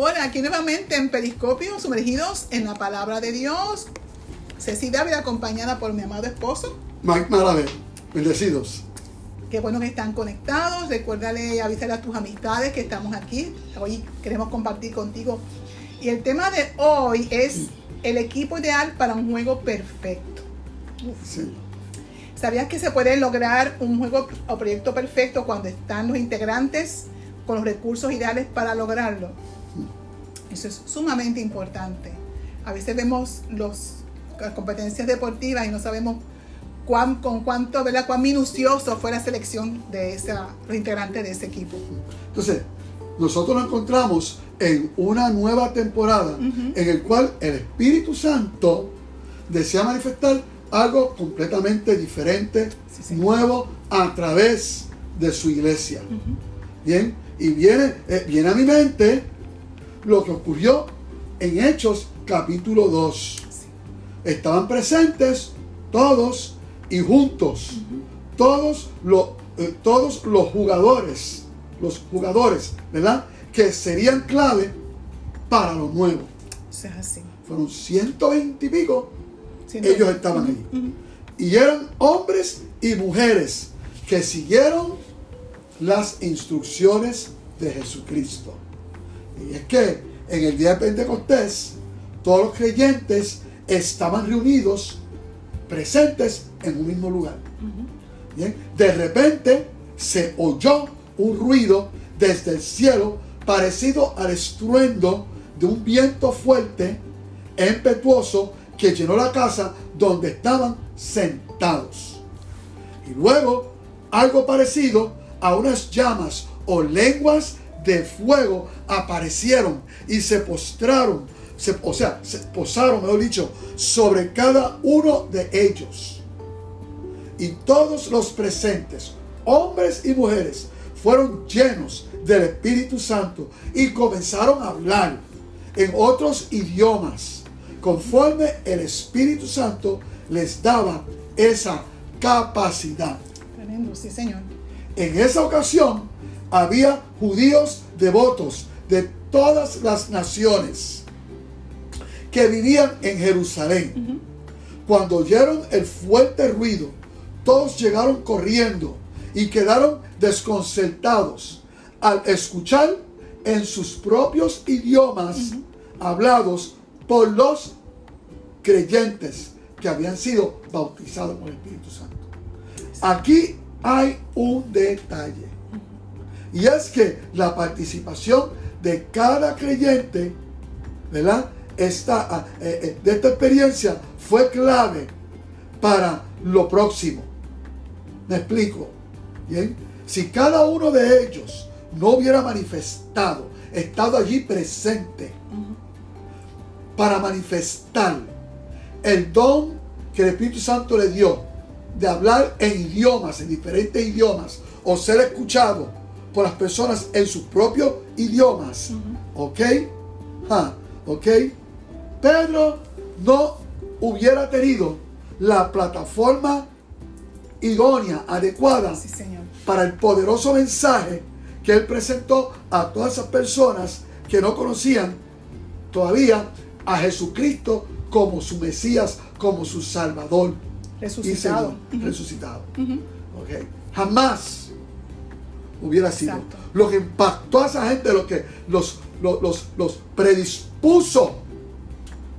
Hola, aquí nuevamente en Periscopio, sumergidos en la palabra de Dios. Ceci Dávila, acompañada por mi amado esposo. Mike Marabel, bendecidos. Qué bueno que están conectados. Recuérdale, avísale a tus amistades que estamos aquí. Hoy queremos compartir contigo. Y el tema de hoy es el equipo ideal para un juego perfecto. Sí. ¿Sabías que se puede lograr un juego o proyecto perfecto cuando están los integrantes con los recursos ideales para lograrlo? Eso es sumamente importante. A veces vemos los, las competencias deportivas y no sabemos cuán, con cuánto, ¿verdad? cuán minucioso fue la selección de esa, los integrantes de ese equipo. Entonces, nosotros nos encontramos en una nueva temporada en el cual el Espíritu Santo desea manifestar algo completamente diferente, Sí, nuevo a través de su iglesia. Bien, y viene, eh, viene a mi mente lo que ocurrió en Hechos capítulo 2. Estaban presentes todos y juntos, todos, los, eh, todos los jugadores, los jugadores, ¿verdad? Que serían clave para lo nuevo. Eso es así. Fueron 120 y pico ellos estaban ahí. Y eran hombres y mujeres que siguieron las instrucciones de Jesucristo. Y es que en el día de Pentecostés, todos los creyentes estaban reunidos, presentes en un mismo lugar. Bien, De repente se oyó un ruido desde el cielo parecido al estruendo de un viento fuerte e impetuoso que llenó la casa donde estaban sentados. Y luego algo parecido a unas llamas o lenguas de fuego aparecieron y se postraron, se- o sea, se posaron, mejor dicho, sobre cada uno de ellos. Y todos los presentes, hombres y mujeres, fueron llenos del Espíritu Santo y comenzaron a hablar en otros idiomas, conforme el Espíritu Santo les daba esa capacidad. Tremendo, sí, Señor. En esa ocasión había judíos devotos de todas las naciones que vivían en Jerusalén. Cuando oyeron el fuerte ruido, todos llegaron corriendo y quedaron desconcertados al escuchar en sus propios idiomas hablados por los creyentes que habían sido bautizados por el Espíritu Santo. Aquí hay un detalle. Y es que la participación de cada creyente, ¿verdad? Esta, ah, eh, eh, de esta experiencia fue clave para lo próximo. Me explico. Bien. Si cada uno de ellos no hubiera manifestado, estado allí presente para manifestar el don que el Espíritu Santo le dio de hablar en idiomas, en diferentes idiomas, o ser escuchado por las personas en sus propios idiomas. ¿Ok? ¿Ok? Pedro no hubiera tenido la plataforma idónea, adecuada Sí, Señor. para el poderoso mensaje que él presentó a todas esas personas que no conocían todavía a Jesucristo como su Mesías, como su Salvador. y Resucitado. Señor, resucitado. Ok. Jamás hubiera sido. Exacto. Lo que impactó a esa gente, lo que los, los, los, los predispuso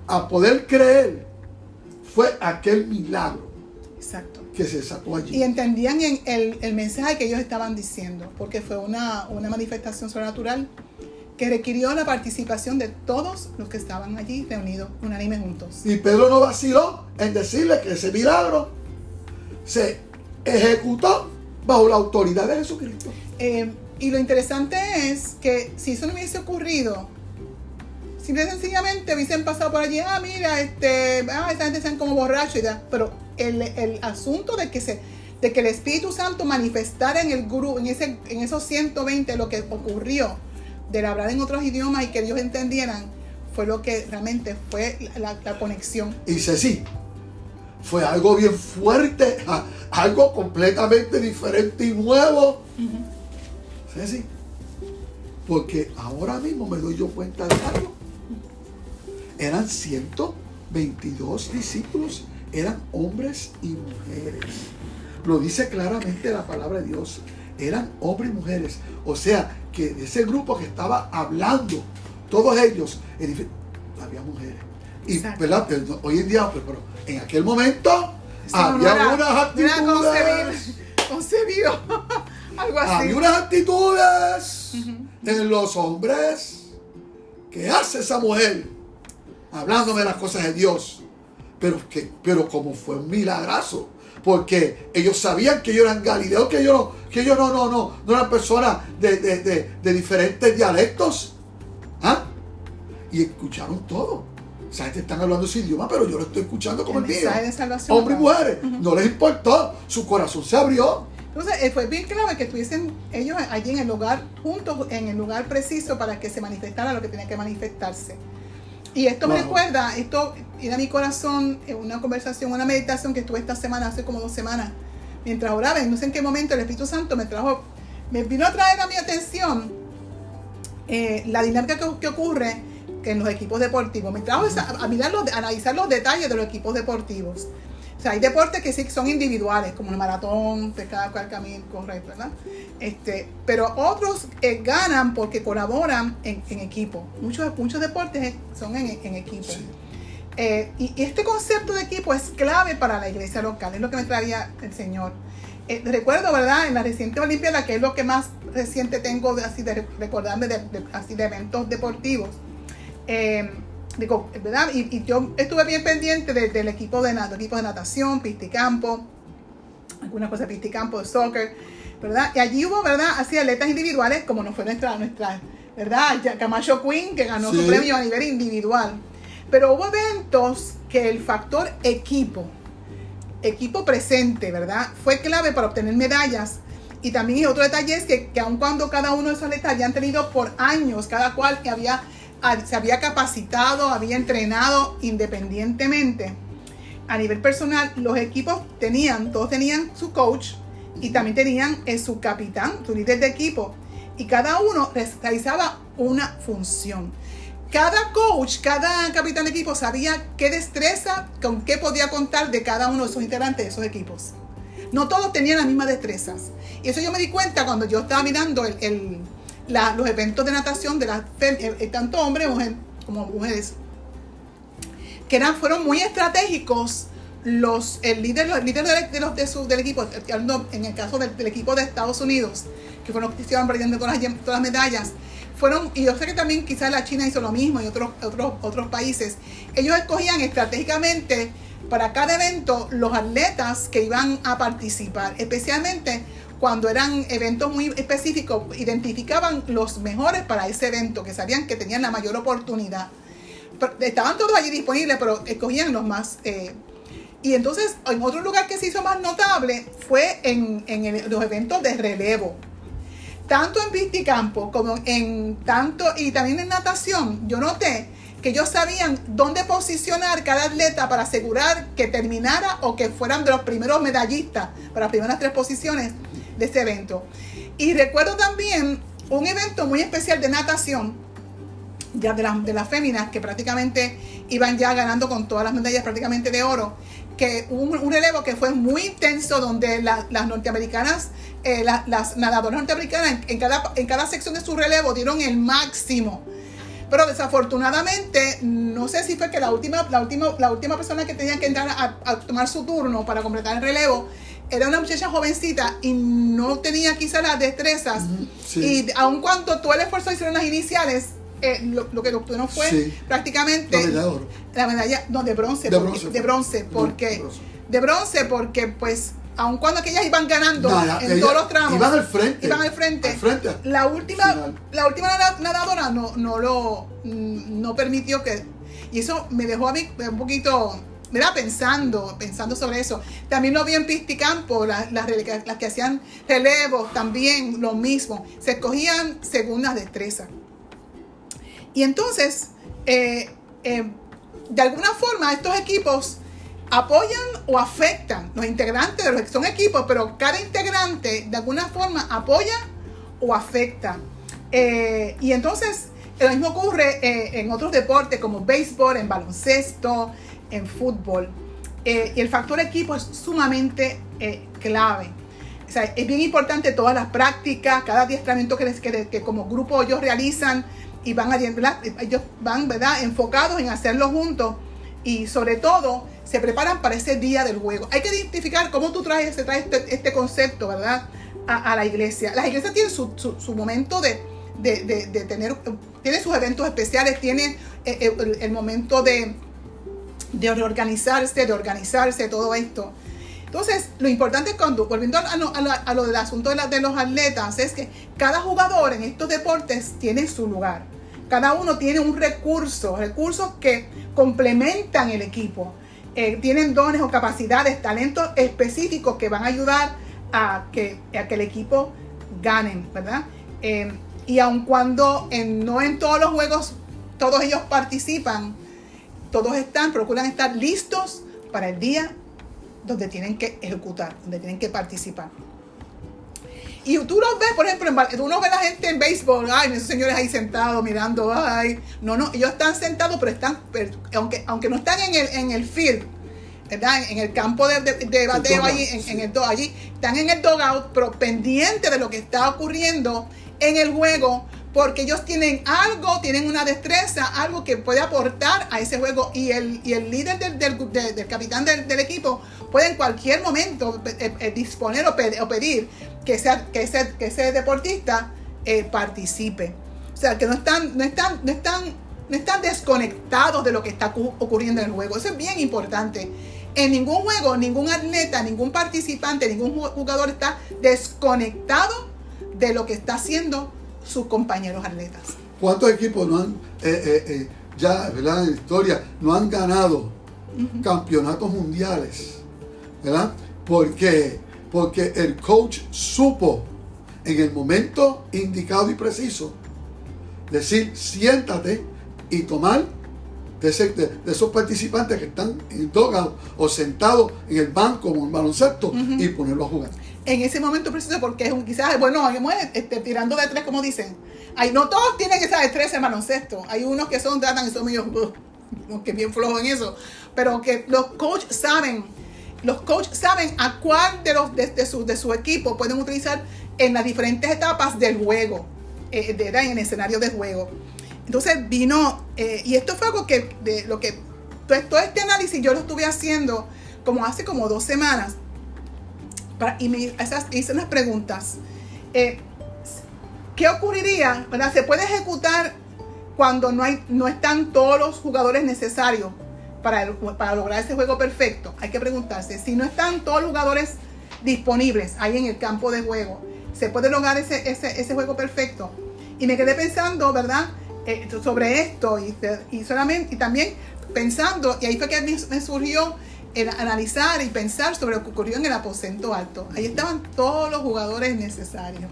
a poder creer, fue aquel milagro Exacto. que se sacó allí. Y entendían en el, el mensaje que ellos estaban diciendo, porque fue una, una manifestación sobrenatural que requirió la participación de todos los que estaban allí reunidos, unánimes juntos. Y Pedro no vaciló en decirle que ese milagro se ejecutó bajo la autoridad de Jesucristo. Eh, y lo interesante es que si eso no hubiese ocurrido, simple y sencillamente hubiesen pasado por allí, ah, mira, este, ah, esta gente sean como borrachos y da. Pero el, el asunto de que se de que el Espíritu Santo manifestara en el grupo, en, ese, en esos 120 lo que ocurrió, del hablar en otros idiomas y que ellos entendieran, fue lo que realmente fue la, la conexión. Y sí, fue algo bien fuerte, algo completamente diferente y nuevo. Sí, sí. Porque ahora mismo me doy yo cuenta de algo. Eran 122 discípulos, eran hombres y mujeres. Lo dice claramente la palabra de Dios. Eran hombres y mujeres. O sea, que de ese grupo que estaba hablando, todos ellos, había mujeres. Y ¿verdad? hoy en día, pues, pero, en aquel momento había unas actitudes. Concebido. Algo así. Había unas actitudes en los hombres. ¿Qué hace esa mujer? Hablándome de las cosas de Dios. Pero, que, pero como fue un milagrazo. Porque ellos sabían que ellos eran galileos, que ellos no, que ellos no, no, no, no eran personas de, de diferentes dialectos. ¿Ah? Y escucharon todo. O sea, te están hablando ese idioma, pero yo lo estoy escuchando como el, mío. Hombres y mujeres. No les importó. Su corazón se abrió. Entonces, eh, fue bien clave que estuviesen ellos allí en el lugar, juntos, en el lugar preciso para que se manifestara lo que tenía que manifestarse. Y esto me recuerda, esto era mi corazón, en una conversación, una meditación que tuve esta semana, hace como dos semanas, mientras oraba, no sé en qué momento el Espíritu Santo me trajo, me vino a traer a mi atención eh, la dinámica que, que ocurre en los equipos deportivos. Me trajo a, mirar los, a analizar los detalles de los equipos deportivos. O sea, hay deportes que sí son individuales, como el maratón, pescar, cual camino, correr, ¿verdad? Este, pero otros eh, ganan porque colaboran en, equipo. Muchos, muchos deportes son en, equipo. Eh, y, este concepto de equipo es clave para la iglesia local, es lo que me traía el Señor. Eh, recuerdo, ¿verdad? En la reciente Olimpiada, que es lo que más reciente tengo de, así de recordarme de, así de eventos deportivos eh, digo, ¿verdad? Y, yo estuve bien pendiente del equipo de, equipo de natación, pisticampo, algunas cosas de pisticampo, de soccer, ¿verdad? Y allí hubo, ¿verdad? Así atletas individuales, como no fue nuestra, nuestra ¿verdad? Camacho Queen, que ganó su premio a nivel individual. Pero hubo eventos que el factor equipo, equipo presente, ¿verdad? Fue clave para obtener medallas. Y también otro detalle es que, que aun cuando cada uno de esos atletas habían tenido por años, cada cual que había se había capacitado, había entrenado independientemente. A nivel personal, los equipos tenían, todos tenían su coach y también tenían eh, su capitán, su líder de equipo. Y cada uno realizaba una función. Cada coach, cada capitán de equipo sabía qué destreza, con qué podía contar de cada uno de sus integrantes de esos equipos. No todos tenían las mismas destrezas. Y eso yo me di cuenta cuando yo estaba mirando el los eventos de natación de las eh, eh, tanto hombres como mujeres, que eran, fueron muy estratégicos los, el líder, los líderes de, los, de su, del equipo, en el caso del, equipo de Estados Unidos, que fueron los que estaban perdiendo todas las, todas las medallas, fueron, y yo sé que también quizás la China hizo lo mismo y otros, otros, otros países, ellos escogían estratégicamente para cada evento los atletas que iban a participar, especialmente cuando eran eventos muy específicos, identificaban los mejores para ese evento, que sabían que tenían la mayor oportunidad. estaban todos allí disponibles, pero escogían los más... Eh, y entonces, en otro lugar que se hizo más notable fue en, los eventos de relevo. Tanto en pisticampo como en tanto, y también en natación, yo noté que ellos sabían dónde posicionar cada atleta para asegurar que terminara o que fueran de los primeros medallistas para las primeras tres posiciones de ese evento. Y recuerdo también un evento muy especial de natación, ya de, de las féminas, que prácticamente iban ya ganando con todas las medallas prácticamente de oro, que un, relevo que fue muy intenso, donde las norteamericanas, eh, las nadadoras norteamericanas en, cada, en cada sección de su relevo dieron el máximo. Pero desafortunadamente, no sé si fue que la última, la última, la última persona que tenía que entrar a tomar su turno para completar el relevo era una muchacha jovencita y no tenía quizás las destrezas. Y aun cuando todo el esfuerzo hicieron las iniciales, eh, lo, que obtuvieron fue prácticamente la medalla no, de bronce. De bronce. De bronce, porque, de bronce porque pues aun cuando aquellas iban ganando en todos los tramos, iban al frente, iban al frente, la última, la última nadadora no, no lo no permitió que y eso me dejó a mí un poquito mira, pensando, pensando sobre eso. También lo vi en Pisticampo, las, las, que hacían relevos, también lo mismo. Se escogían según las destrezas. Y entonces, eh, eh, de alguna forma, estos equipos apoyan o afectan los integrantes de los que son equipos, pero cada integrante de alguna forma apoya o afecta. Eh, y entonces, lo mismo ocurre en otros deportes como béisbol, en baloncesto, en fútbol. Eh, y el factor equipo es sumamente clave. O sea, es bien importante todas las prácticas, cada adiestramiento que, que, que como grupo ellos realizan y van, a, ellos van ¿verdad? enfocados en hacerlo juntos y sobre todo se preparan para ese día del juego. Hay que identificar cómo tú traes, se trae este, este concepto, ¿verdad? A, la iglesia. Las iglesias tienen su, su, momento de, de, de, tener, tiene sus eventos especiales, tiene eh, eh, el, momento de, de reorganizarse, de organizarse, todo esto. Entonces, lo importante cuando, volviendo a lo, lo, del asunto de, de, los atletas, es que cada jugador en estos deportes tiene su lugar. Cada uno tiene un recurso, recursos que complementan el equipo. Eh, tienen dones o capacidades, talentos específicos que van a ayudar a que, a que el equipo gane, ¿verdad? Eh, y aun cuando no en todos los juegos todos ellos participan, todos están, procuran estar listos para el día donde tienen que ejecutar, donde tienen que participar. Y tú los ves, por ejemplo, en, uno ve a la gente en béisbol, ay, esos señores ahí sentados mirando, ay, no, no, ellos están sentados, pero están, aunque, aunque no están en el, en el field, ¿verdad? En el campo de, de, bateo allí, en, el, allí, están en el dogout, pero pendientes de lo que está ocurriendo en el juego, porque ellos tienen algo, tienen una destreza, algo que puede aportar a ese juego y el, y el líder del, del, capitán del, equipo puede en cualquier momento eh, eh, disponer o, pedir que, sea, que, ese, que ese deportista eh, participe. O sea, que no están, no están, no están, no están desconectados de lo que está ocurriendo en el juego. Eso es bien importante. En ningún juego, ningún atleta, ningún participante, ningún jugador está desconectado de lo que está haciendo sus compañeros atletas. ¿Cuántos equipos no han, eh, eh, eh, ya, ¿verdad? En la historia, no han ganado campeonatos mundiales? ¿Verdad? Porque, porque el coach supo en el momento indicado y preciso decir, siéntate y tomar de, esos participantes que están en dogout o sentados en el banco como en baloncesto y ponerlo a jugar en ese momento preciso, porque es un, quizás, bueno, este, tirando de tres, como dicen. No todos tienen esa destreza en baloncesto. Hay unos que son, tratan y son medio, uh, que bien flojos en eso. Pero que los coaches saben, los coaches saben a cuál de los de, su, de su equipo pueden utilizar en las diferentes etapas del juego, eh, en el escenario de juego. Entonces vino, eh, y esto fue algo que, de lo que, todo este análisis yo lo estuve haciendo como hace como dos semanas y me hice unas preguntas. Eh, ¿Qué ocurriría? ¿Se puede ejecutar cuando no, hay, no están todos los jugadores necesarios para, para lograr ese juego perfecto? Hay que preguntarse, si no están todos los jugadores disponibles ahí en el campo de juego, ¿se puede lograr ese, ese, juego perfecto? Y me quedé pensando, ¿verdad? Eh, sobre esto y, y, solamente, y también pensando, y ahí fue que me surgió analizar y pensar sobre lo que ocurrió en el aposento alto. Ahí estaban todos los jugadores necesarios.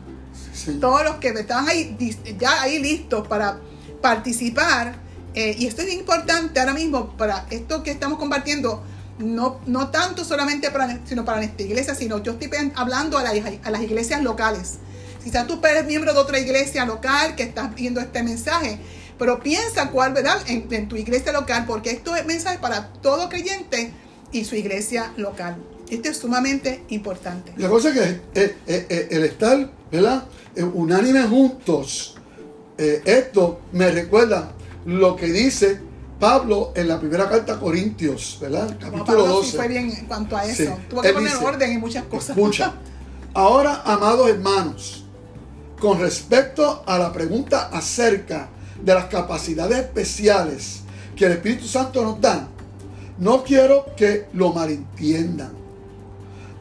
Todos los que estaban ahí, ya ahí listos para participar. Eh, y esto es importante ahora mismo para esto que estamos compartiendo. No, no tanto solamente para, sino para esta iglesia, sino yo estoy hablando a, a las iglesias locales. Quizás tú eres miembro de otra iglesia local que estás viendo este mensaje, pero piensa cuál, ¿verdad? En, en tu iglesia local, porque esto es mensaje para todo creyente y su iglesia local. Esto es sumamente importante. La cosa es que eh, eh, eh, el estar, ¿verdad? unánime juntos, esto me recuerda lo que dice Pablo en la primera carta a Corintios, ¿verdad? Capítulo 12. Sí fue bien en cuanto a eso. Tuvo que poner orden en muchas cosas. Escucha. Ahora, amados hermanos, con respecto a la pregunta acerca de las capacidades especiales que el Espíritu Santo nos da, no quiero que lo malentiendan.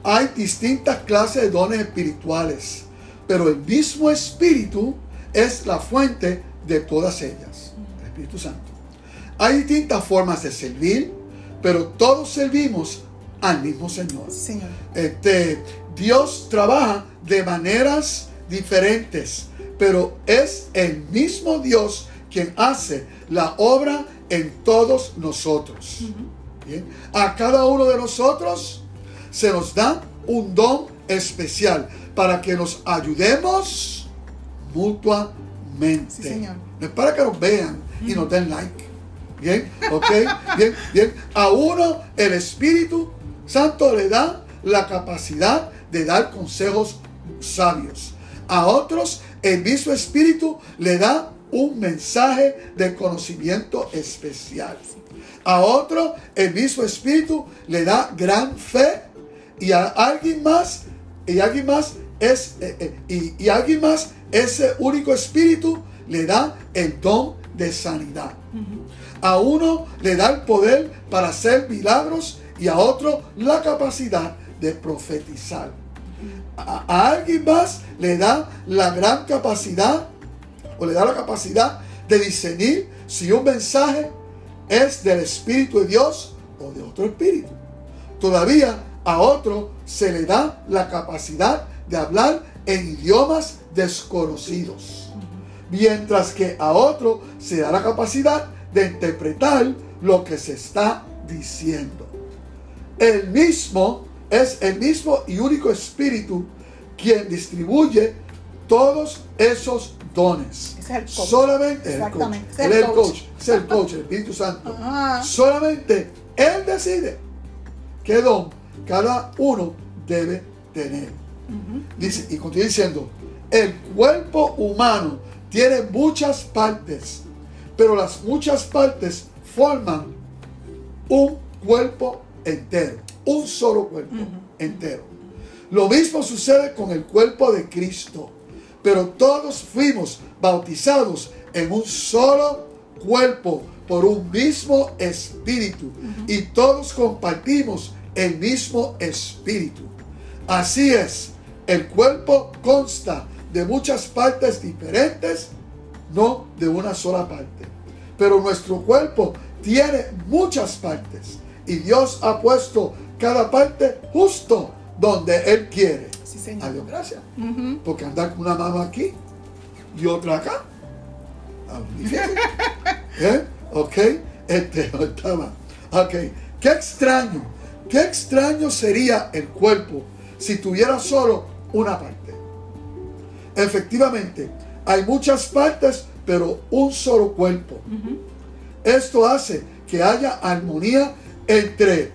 Hay distintas clases de dones espirituales, pero el mismo Espíritu es la fuente de todas ellas, el Espíritu Santo. Hay distintas formas de servir, pero todos servimos al mismo Señor. Este, Dios trabaja de maneras diferentes, pero es el mismo Dios quien hace la obra en todos nosotros. A cada uno de nosotros se nos da un don especial para que nos ayudemos mutuamente. mente. Sí, señor. No es para que nos vean y nos den like. Bien, ok, bien, bien. A uno el Espíritu Santo le da la capacidad de dar consejos sabios. A otros el mismo Espíritu le da un mensaje de conocimiento especial. A otro el mismo Espíritu le da gran fe y a alguien más y alguien más es eh, eh, y, y alguien más ese único Espíritu le da el don de sanidad. A uno le da el poder para hacer milagros y a otro la capacidad de profetizar. A, a alguien más le da la gran capacidad o le da la capacidad de discernir si un mensaje es del Espíritu de Dios o de otro Espíritu. Todavía a otro se le da la capacidad de hablar en idiomas desconocidos. Mientras que a otro se da la capacidad de interpretar lo que se está diciendo. El mismo es el mismo y único Espíritu quien distribuye todos esos dones. El coach. Solamente el coach. Exactamente, es el coach. coach, es el coach, el Espíritu Santo. Ajá. Solamente Él decide qué don cada uno debe tener. Dice, y continúa diciendo, el cuerpo humano tiene muchas partes, pero las muchas partes forman un cuerpo entero, un solo cuerpo entero. Lo mismo sucede con el cuerpo de Cristo, pero todos fuimos bautizados en un solo cuerpo por un mismo espíritu y todos compartimos el mismo espíritu. Así es, el cuerpo consta de muchas partes diferentes, no de una sola parte. Pero nuestro cuerpo tiene muchas partes y Dios ha puesto cada parte justo donde Él quiere. Sí, señor. A Dios gracias. Porque andar con una mano aquí y otra acá. ah. ¿Eh? Ok. Este estaba. Ok. Qué extraño. Qué extraño sería el cuerpo si tuviera solo una parte. Efectivamente, hay muchas partes, pero un solo cuerpo. Esto hace que haya armonía entre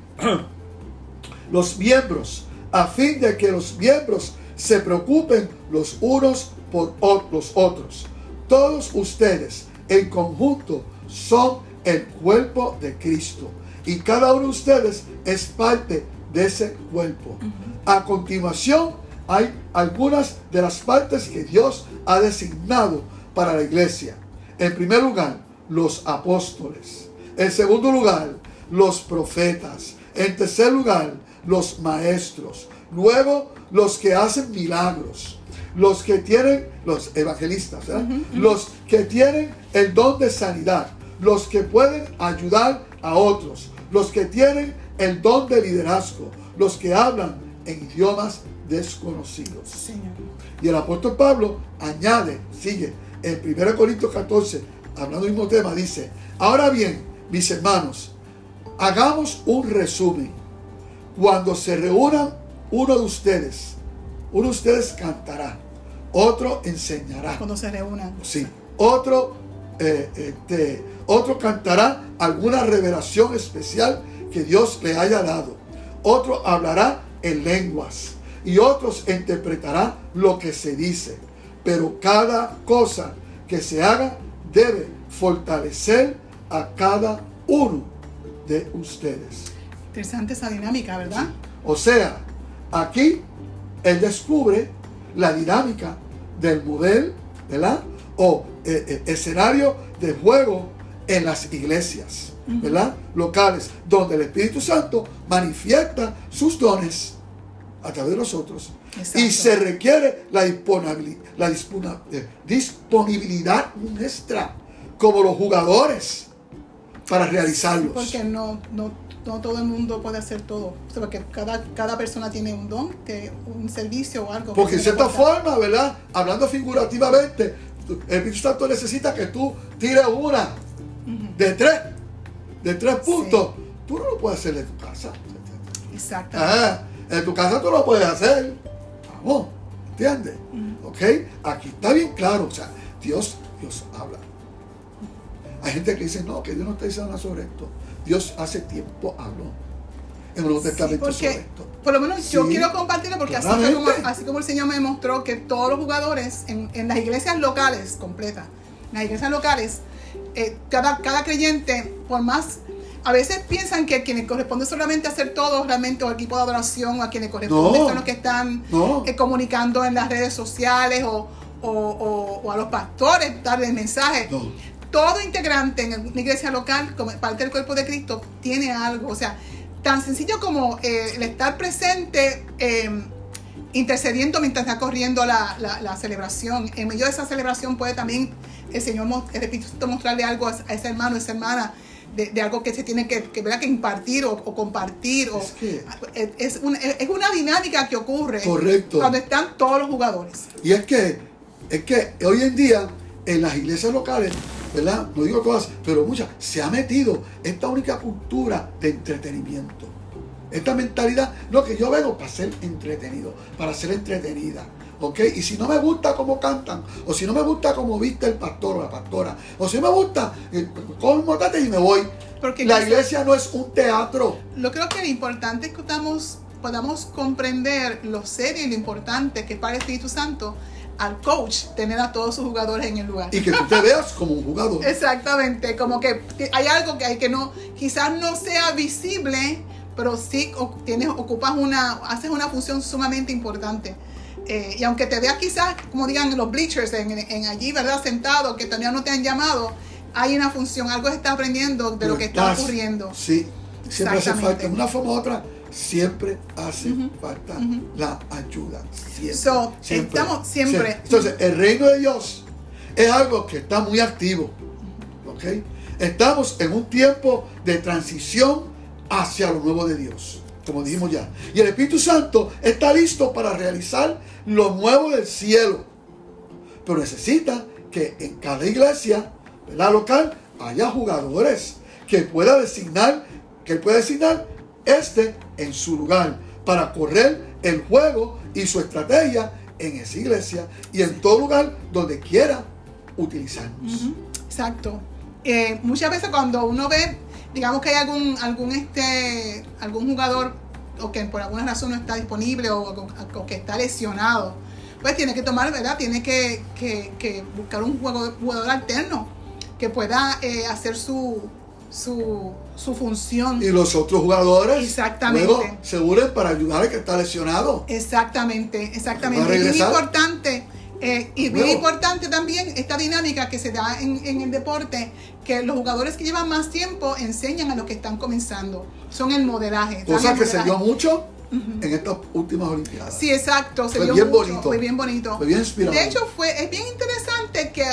los miembros, a fin de que los miembros se preocupen los unos por los otros. Todos ustedes en conjunto son el cuerpo de Cristo y cada uno de ustedes es parte de ese cuerpo. A continuación hay algunas de las partes que Dios ha designado para la iglesia. En primer lugar, los apóstoles. En segundo lugar, los profetas. En tercer lugar, los maestros. Luego, los que hacen milagros. Los que tienen, los evangelistas, ¿verdad? los que tienen el don de sanidad. Los que pueden ayudar a otros. Los que tienen el don de liderazgo. Los que hablan en idiomas desconocidos. Señor. Y el apóstol Pablo añade, sigue, en 1 Corintios 14, hablando del mismo tema, dice, ahora bien, mis hermanos, hagamos un resumen. Cuando se reúnan uno de ustedes, uno de ustedes cantará, otro enseñará. Cuando se reúnan. Sí. Otro, eh, este, otro cantará alguna revelación especial que Dios le haya dado. Otro hablará en lenguas y otros interpretará lo que se dice. Pero cada cosa que se haga debe fortalecer a cada uno de ustedes. Interesante esa dinámica, ¿verdad? O sea, aquí él descubre la dinámica del modelo, ¿verdad? O eh, eh, escenario de juego en las iglesias, ¿verdad? Locales, donde el Espíritu Santo manifiesta sus dones a través de nosotros. Exacto. Y se requiere la disponibilidad, la eh, disponibilidad nuestra, como los jugadores, para realizarlos. Porque no, no, no todo el mundo puede hacer todo. O sea, porque cada, cada persona tiene un don, que un servicio o algo. que Porque en cierta forma, ¿verdad? Hablando figurativamente, el Espíritu Santo necesita que tú tires una de tres, de tres puntos. Tú no lo puedes hacer en tu casa. Ah, en tu casa tú lo puedes hacer. Vamos, ¿entiendes? ¿Ok? Aquí está bien claro. O sea, Dios, Dios habla. Hay gente que dice, no, que Dios no está diciendo nada sobre esto. Didios hace tiempo habló en el Nuevo Testamento porque, sobre esto. Por lo menos yo Sí, quiero compartirlo porque así, como, claramente. así como el Señor me demostró que todos los jugadores en, en las iglesias locales completas, en las iglesias locales, eh, cada, cada creyente, por más, a veces piensan que a quienes corresponde solamente hacer todo realmente o al equipo de adoración o a quienes corresponde No. son los que están No. eh, comunicando en las redes sociales o, o- o- o a los pastores darles mensajes No. Todo integrante en una iglesia local, como parte del cuerpo de Cristo, tiene algo. O sea, tan sencillo como eh, el estar presente, eh, intercediendo mientras está corriendo la, la- la celebración. En medio de esa celebración puede también el Señor, el Espíritu Santo mostrarle algo a, a ese hermano, a esa hermana. De, de algo que se tiene que, que, que impartir o, o compartir. O, Es que- es, es una, es una dinámica que ocurre Correcto. cuando están todos los jugadores. Y es que, es que hoy en día en las iglesias locales, ¿verdad? No digo todas, pero muchas, se ha metido esta única cultura de entretenimiento. Esta mentalidad, no, que yo vengo para ser entretenido, para ser entretenida. ¿Ok? Y si no me gusta cómo cantan, o si no me gusta cómo viste el pastor o la pastora, o si no me gusta, eh, motate y me voy. Porque la iglesia no es un teatro. Lo creo que lo importante es que podamos, podamos comprender lo serio y lo importante que es para el Espíritu Santo al coach tener a todos sus jugadores en el lugar. Y que tú te veas como un jugador. Exactamente, como que hay algo que hay que no, quizás no sea visible, pero sí tienes, ocupas una, haces una función sumamente importante. Eh, y aunque te veas quizás, como digan los bleachers, en, en allí, ¿verdad? Sentado, que todavía no te han llamado, hay una función, algo se está aprendiendo de lo que está ocurriendo. Sí, siempre hace Exactamente. falta, de una forma u otra, siempre hace falta la ayuda. Siempre, So, estamos siempre- Entonces, el reino de Dios es algo que está muy activo. ¿Ok? Estamos en un tiempo de transición hacia lo nuevo de Dios, como dijimos ya. Y el Espíritu Santo está listo para realizar lo nuevo del cielo. Pero necesita que en cada iglesia, la local, haya jugadores que pueda designar, que pueda designar este en su lugar para correr el juego y su estrategia en esa iglesia y en todo lugar donde quiera utilizarnos. Exacto. Eh, muchas veces cuando uno ve, digamos que hay algún, algún, este, algún jugador o que por alguna razón no está disponible o, que está lesionado, pues tiene que tomar, ¿verdad? Tiene que, buscar un juego- jugador alterno que pueda eh, hacer su, su, su función. Y los otros jugadores Exactamente. luego se unen para ayudar al que está lesionado. Exactamente, exactamente. Y regresar. importante, eh, y bien importante también esta dinámica que se da en, en el deporte, que los jugadores que llevan más tiempo enseñan a los que están comenzando. Son el modelaje. Cosa el que se dio mucho en estas últimas Olimpiadas. Sí, exacto, se Fue vio bien mucho, bonito. fue bien bonito. Fue bien inspirador. De hecho, fue, es bien interesante que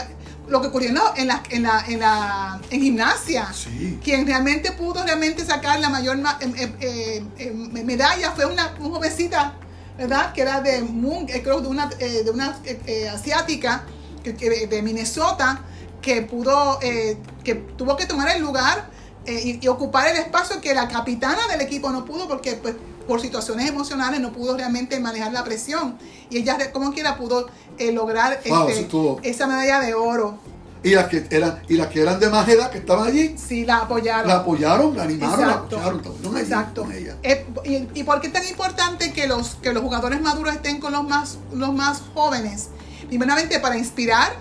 lo que ocurrió en la, en la, en la, en la- en gimnasia. Sí. Quien realmente pudo realmente sacar la mayor ma- em- em- em- em- medalla fue una, una jovencita, ¿verdad? Que era de, Moon, eh, creo de una, eh, de una eh, eh, asiática, que, que- de Minnesota, que pudo, eh, que tuvo que tomar el lugar eh, y, y ocupar el espacio que la capitana del equipo no pudo porque pues, por situaciones emocionales no pudo realmente manejar la presión. Y ella, como quiera, pudo eh, lograr Wow, este, esa medalla de oro. Y las que eran, y las que eran de más edad que estaban allí, Sí, la apoyaron. la apoyaron, la animaron, la apoyaron, allí Exacto. con ella. Eh, y, y por qué es tan importante que los, que los jugadores maduros estén con los más, los más jóvenes? Primeramente para inspirar,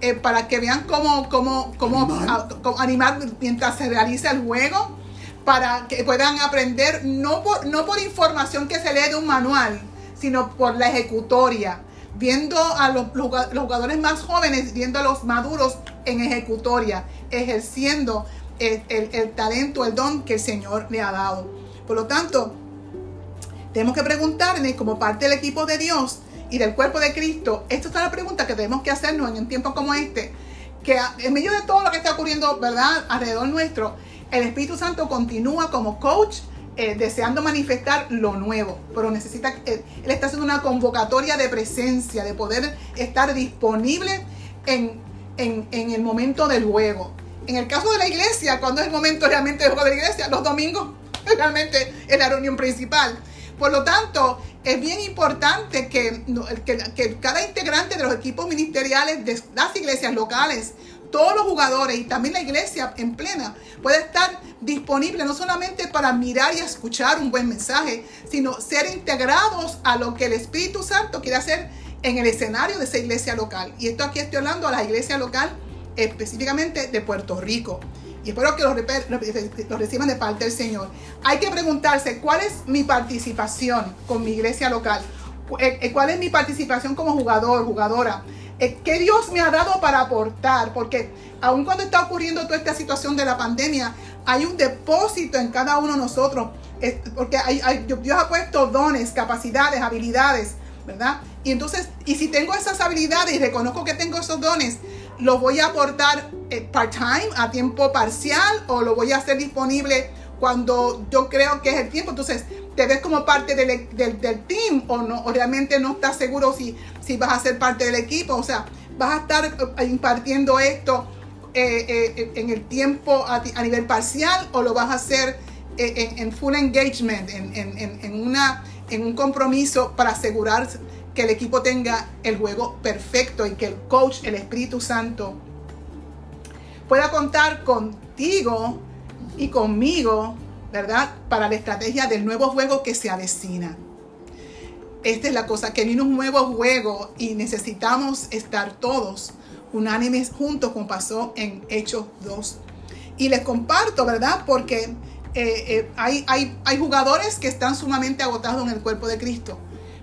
eh, para que vean cómo, cómo, cómo, Animar. a- cómo animar mientras se realiza el juego, para que puedan aprender no por, no por información que se lee de un manual, sino por la ejecutoria. Viendo a los, los juga- los jugadores más jóvenes, viendo a los maduros en ejecutoria, ejerciendo el, el- talento, el don que el Señor le ha dado. Por lo tanto, tenemos que preguntarnos como parte del equipo de Dios y del cuerpo de Cristo, esta es la pregunta que tenemos que hacernos en un tiempo como este, que en medio de todo lo que está ocurriendo, ¿verdad?, alrededor nuestro, el Espíritu Santo continúa como coach eh, deseando manifestar lo nuevo, pero necesita, eh, él está haciendo una convocatoria de presencia, de poder estar disponible en, en, el momento del juego. En el caso de la iglesia, cuando es el momento realmente del juego de la iglesia, los domingos realmente es la reunión principal. Por lo tanto, es bien importante que, que cada integrante de los equipos ministeriales de las iglesias locales todos los jugadores y también la iglesia en plena puede estar disponible no solamente para mirar y escuchar un buen mensaje, sino ser integrados a lo que el Espíritu Santo quiere hacer en el escenario de esa iglesia local. Y esto aquí estoy hablando a la iglesia local específicamente de Puerto Rico. Y espero que lo, reciban de parte del Señor. Hay que preguntarse, ¿cuál es mi participación con mi iglesia local? Eh, eh, ¿Cuál es mi participación como jugador, jugadora? ¿Qué Dios me ha dado para aportar? Porque aun cuando está ocurriendo toda esta situación de la pandemia, hay un depósito en cada uno de nosotros. Porque Dios ha puesto dones, capacidades, habilidades, ¿verdad? Y entonces, y si tengo esas habilidades y reconozco que tengo esos dones, ¿lo voy a aportar eh, part-time, a tiempo parcial, o lo voy a hacer disponible cuando yo creo que es el tiempo? Entonces, te ves como parte del, del, team o no, o realmente no estás seguro si, si vas a ser parte del equipo. O sea, vas a estar eh, impartiendo esto eh, en el tiempo a, nivel parcial o lo vas a hacer en, full engagement, en, en, una, en un compromiso para asegurar que el equipo tenga el juego perfecto y que el coach, el Espíritu Santo, pueda contar contigo y conmigo, ¿verdad? Para la estrategia del nuevo juego que se avecina. Esta es la cosa, que viene un nuevo juego y necesitamos estar todos unánimes juntos como pasó en Hechos 2. Y les comparto, ¿verdad? Porque eh, eh, hay, hay, hay jugadores que están sumamente agotados en el cuerpo de Cristo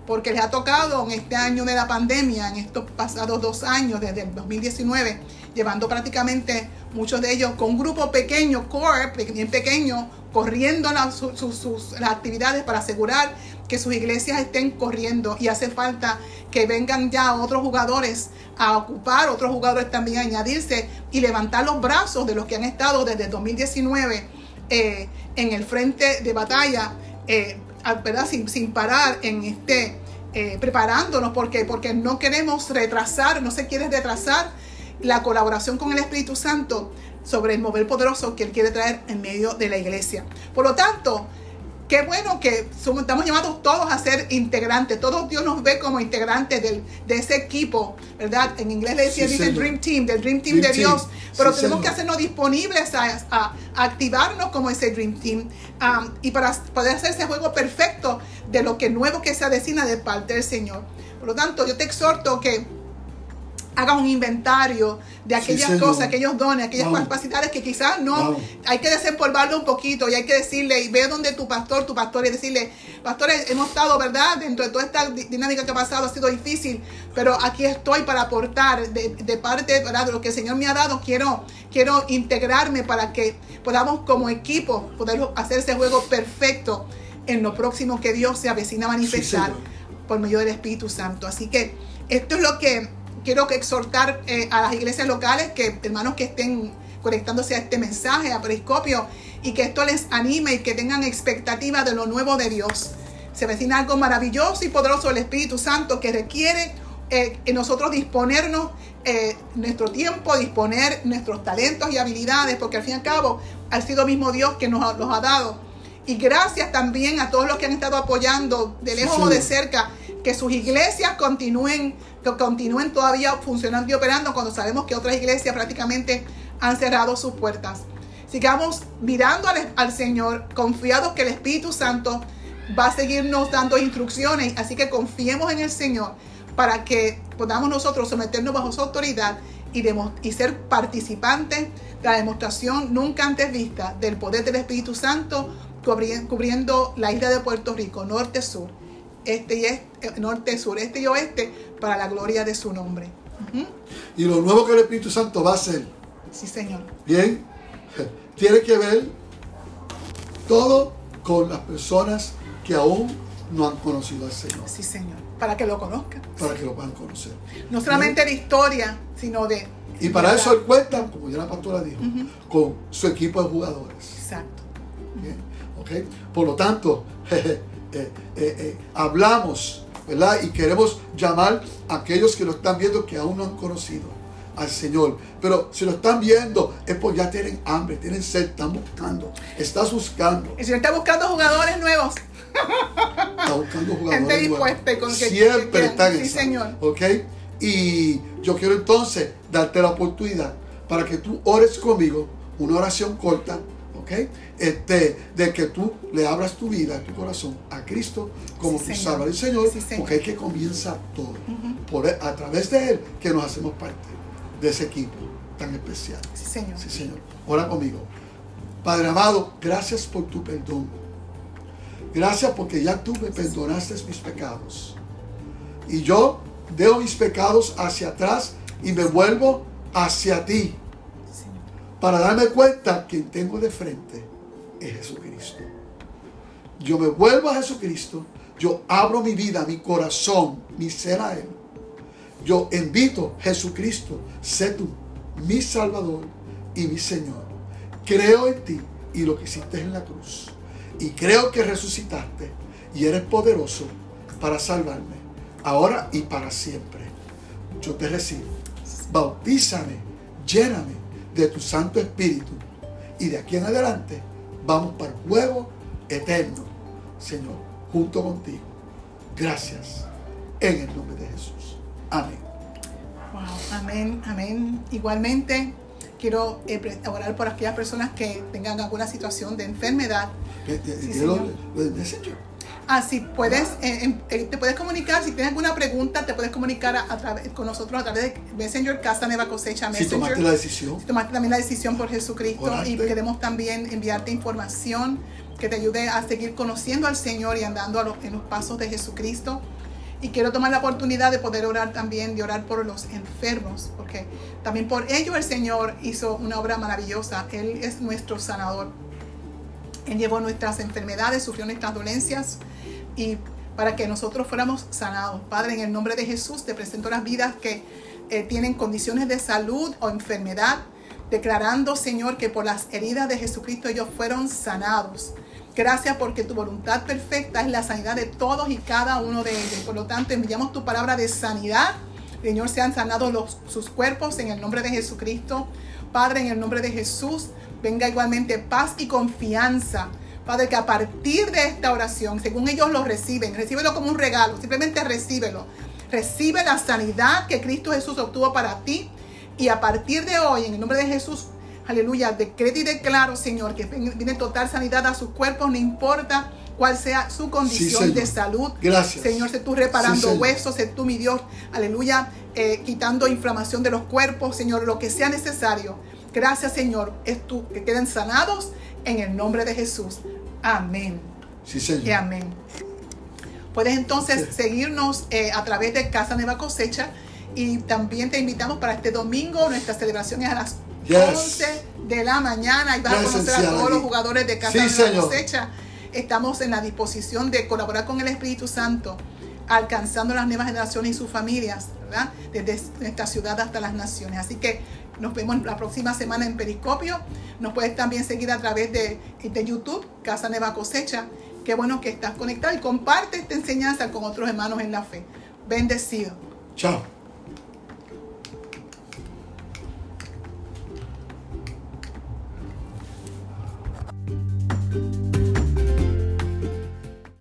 porque les ha tocado en este año de la pandemia, en estos pasados dos años, desde el 2019, llevando prácticamente muchos de ellos con un grupo pequeño, core, bien pequeño, corriendo las, actividades para asegurar que sus iglesias estén corriendo y hace falta que vengan ya otros jugadores a ocupar, otros jugadores también a añadirse y levantar los brazos de los que han estado desde el 2019 eh, en el frente de batalla. Eh, ¿verdad? Sin, sin parar en este, eh, preparándonos, porque, porque no queremos retrasar, no se quiere retrasar la colaboración con el Espíritu Santo sobre el mover poderoso que Él quiere traer en medio de la iglesia. Por lo tanto, Qué bueno que somos, estamos llamados todos a ser integrantes. Todos Dios nos ve como integrantes del, de ese equipo, ¿verdad? En inglés le decía, dice Dream Team, del Dream Team de Dios. Pero tenemos que hacernos disponibles a, activarnos como ese Dream Team um, y para poder hacer ese juego perfecto de lo que nuevo que se avecina de parte del Señor. Por lo tanto, yo te exhorto que haga un inventario de aquellas cosas, aquellos dones, aquellas capacidades que quizás no, hay que desempolvarlo un poquito y hay que decirle, y ve donde tu pastor, tu pastor, y decirle, pastores, hemos estado, ¿verdad? Dentro de toda esta dinámica que ha pasado, ha sido difícil, pero aquí estoy para aportar de, parte, ¿verdad? De lo que el Señor me ha dado, quiero, quiero integrarme para que podamos como equipo poder hacer ese juego perfecto en lo próximo que Dios se avecina a manifestar por medio del Espíritu Santo. Así que esto es lo que quiero que exhortar eh, a las iglesias locales, que hermanos que estén conectándose a este mensaje, a Periscopio, y que esto les anime y que tengan expectativa de lo nuevo de Dios. Se vecina algo maravilloso y poderoso del Espíritu Santo que requiere eh, en nosotros disponernos eh, nuestro tiempo, disponer nuestros talentos y habilidades, porque al fin y al cabo ha sido mismo Dios que nos los ha dado. Y gracias también a todos los que han estado apoyando de lejos o de cerca que sus iglesias continúen, que continúen todavía funcionando y operando cuando sabemos que otras iglesias prácticamente han cerrado sus puertas. Sigamos mirando al, Señor, confiados que el Espíritu Santo va a seguirnos dando instrucciones, así que confiemos en el Señor para que podamos nosotros someternos bajo su autoridad y, y ser participantes de la demostración nunca antes vista del poder del Espíritu Santo cubriendo la isla de Puerto Rico, norte-sur este y este, norte, sureste y oeste, para la gloria de su nombre. Y lo nuevo que el Espíritu Santo va a hacer. Sí, Señor. Bien, tiene que ver todo con las personas que aún no han conocido al Señor. Sí, Señor. Para que lo conozcan. Para que lo puedan conocer. No solamente de historia, sino de... Y para eso él cuenta, como ya la pastora dijo, con su equipo de jugadores. Exacto. Bien, ¿ok? Por lo tanto, eh, eh, eh, hablamos, ¿verdad? Y queremos llamar a aquellos que lo están viendo que aún no han conocido al Señor. Pero si lo están viendo, es porque ya tienen hambre, tienen sed, están buscando, estás buscando. El Señor está buscando jugadores nuevos. Está buscando Gente jugadores dispuesta y nuevos. con que- Siempre están en sí, Señor. ¿Ok? Y yo quiero entonces darte la oportunidad para que tú ores conmigo, una oración corta, ¿ok? Este, de que tú le abras tu vida, tu corazón a Cristo como Sí, tu Señor. Salvador y Señor, Sí, porque es que comienza todo. Por él- a través de Él que nos hacemos parte de ese equipo tan especial. Sí, Señor. Sí, Señor. Ora conmigo. Padre amado, gracias por tu perdón. Gracias porque ya tú me perdonaste mis pecados. Y yo dejo mis pecados hacia atrás y me vuelvo hacia ti. Para darme cuenta quien tengo de frente es Jesucristo. Yo me vuelvo a Jesucristo, yo abro mi vida, mi corazón, mi ser a Él. Yo invito a Jesucristo, sé tú mi Salvador y mi Señor. Creo en ti y lo que hiciste en la cruz. Y creo que resucitaste y eres poderoso para salvarme, ahora y para siempre. Yo te recibo. Bautízame, lléname de tu Santo Espíritu. Y de aquí en adelante vamos para el juego eterno, Señor, junto contigo. Gracias. En el nombre de Jesús. Amén. Wow, amén, amén. Igualmente, quiero eh, orar por aquellas personas que tengan alguna situación de enfermedad. Sí, eh, lo- señor. lo Messenger. Ah, puedes, eh, em- eh, te puedes comunicar, si tienes alguna pregunta, te puedes comunicar a, a través, con nosotros a través de Messenger, Casa Nueva Cosecha Si Messenger. tomaste la decisión. tomaste también la decisión por Jesucristo y queremos también enviarte información que te ayude a seguir conociendo al Señor y andando a los- en los pasos de Jesucristo. Y quiero tomar la oportunidad de poder orar también, de orar por los enfermos, porque también por ello el Señor hizo una obra maravillosa. Él es nuestro sanador. Él llevó nuestras enfermedades, sufrió nuestras dolencias y para que nosotros fuéramos sanados. Padre, en el nombre de Jesús te presento las vidas que eh, tienen condiciones de salud o enfermedad, declarando, Señor, que por las heridas de Jesucristo ellos fueron sanados. Gracias porque tu voluntad perfecta es la sanidad de todos y cada uno de ellos. Por lo tanto, enviamos tu palabra de sanidad. Señor, sean sanados los, sus cuerpos en el nombre de Jesucristo. Padre, en el nombre de Jesús, venga igualmente paz y confianza. Padre, que a partir de esta oración, según ellos lo reciben, recíbelo como un regalo, simplemente recíbelo. Recibe la sanidad que Cristo Jesús obtuvo para ti. Y a partir de hoy, en el nombre de Jesús, aleluya, decreto y declaro, Señor, que viene total sanidad a sus cuerpos, no importa cuál sea su condición de salud. Gracias. Señor, sé tú reparando Sí, huesos, sé tú, mi Dios, aleluya, eh, quitando inflamación de los cuerpos, Señor, lo que sea necesario. Gracias, Señor, es tú, que queden sanados en el nombre de Jesús. Amén. Sí, Señor. Y amén. Puedes entonces Sí. seguirnos eh, a través de Casa Nueva Cosecha y también te invitamos para este domingo. Nuestra celebración es a las Yes. 11 de la mañana y vas a conocer a todos los jugadores de Casa Sí, Nueva señor. Cosecha. Estamos en la disposición de colaborar con el Espíritu Santo, alcanzando las nuevas generaciones y sus familias, ¿verdad? Desde nuestra ciudad hasta las naciones. Así que nos vemos la próxima semana en Periscopio. Nos puedes también seguir a través de, de YouTube, Casa Nueva Cosecha. Qué bueno que estás conectado y comparte esta enseñanza con otros hermanos en la fe. Bendecido. Chao.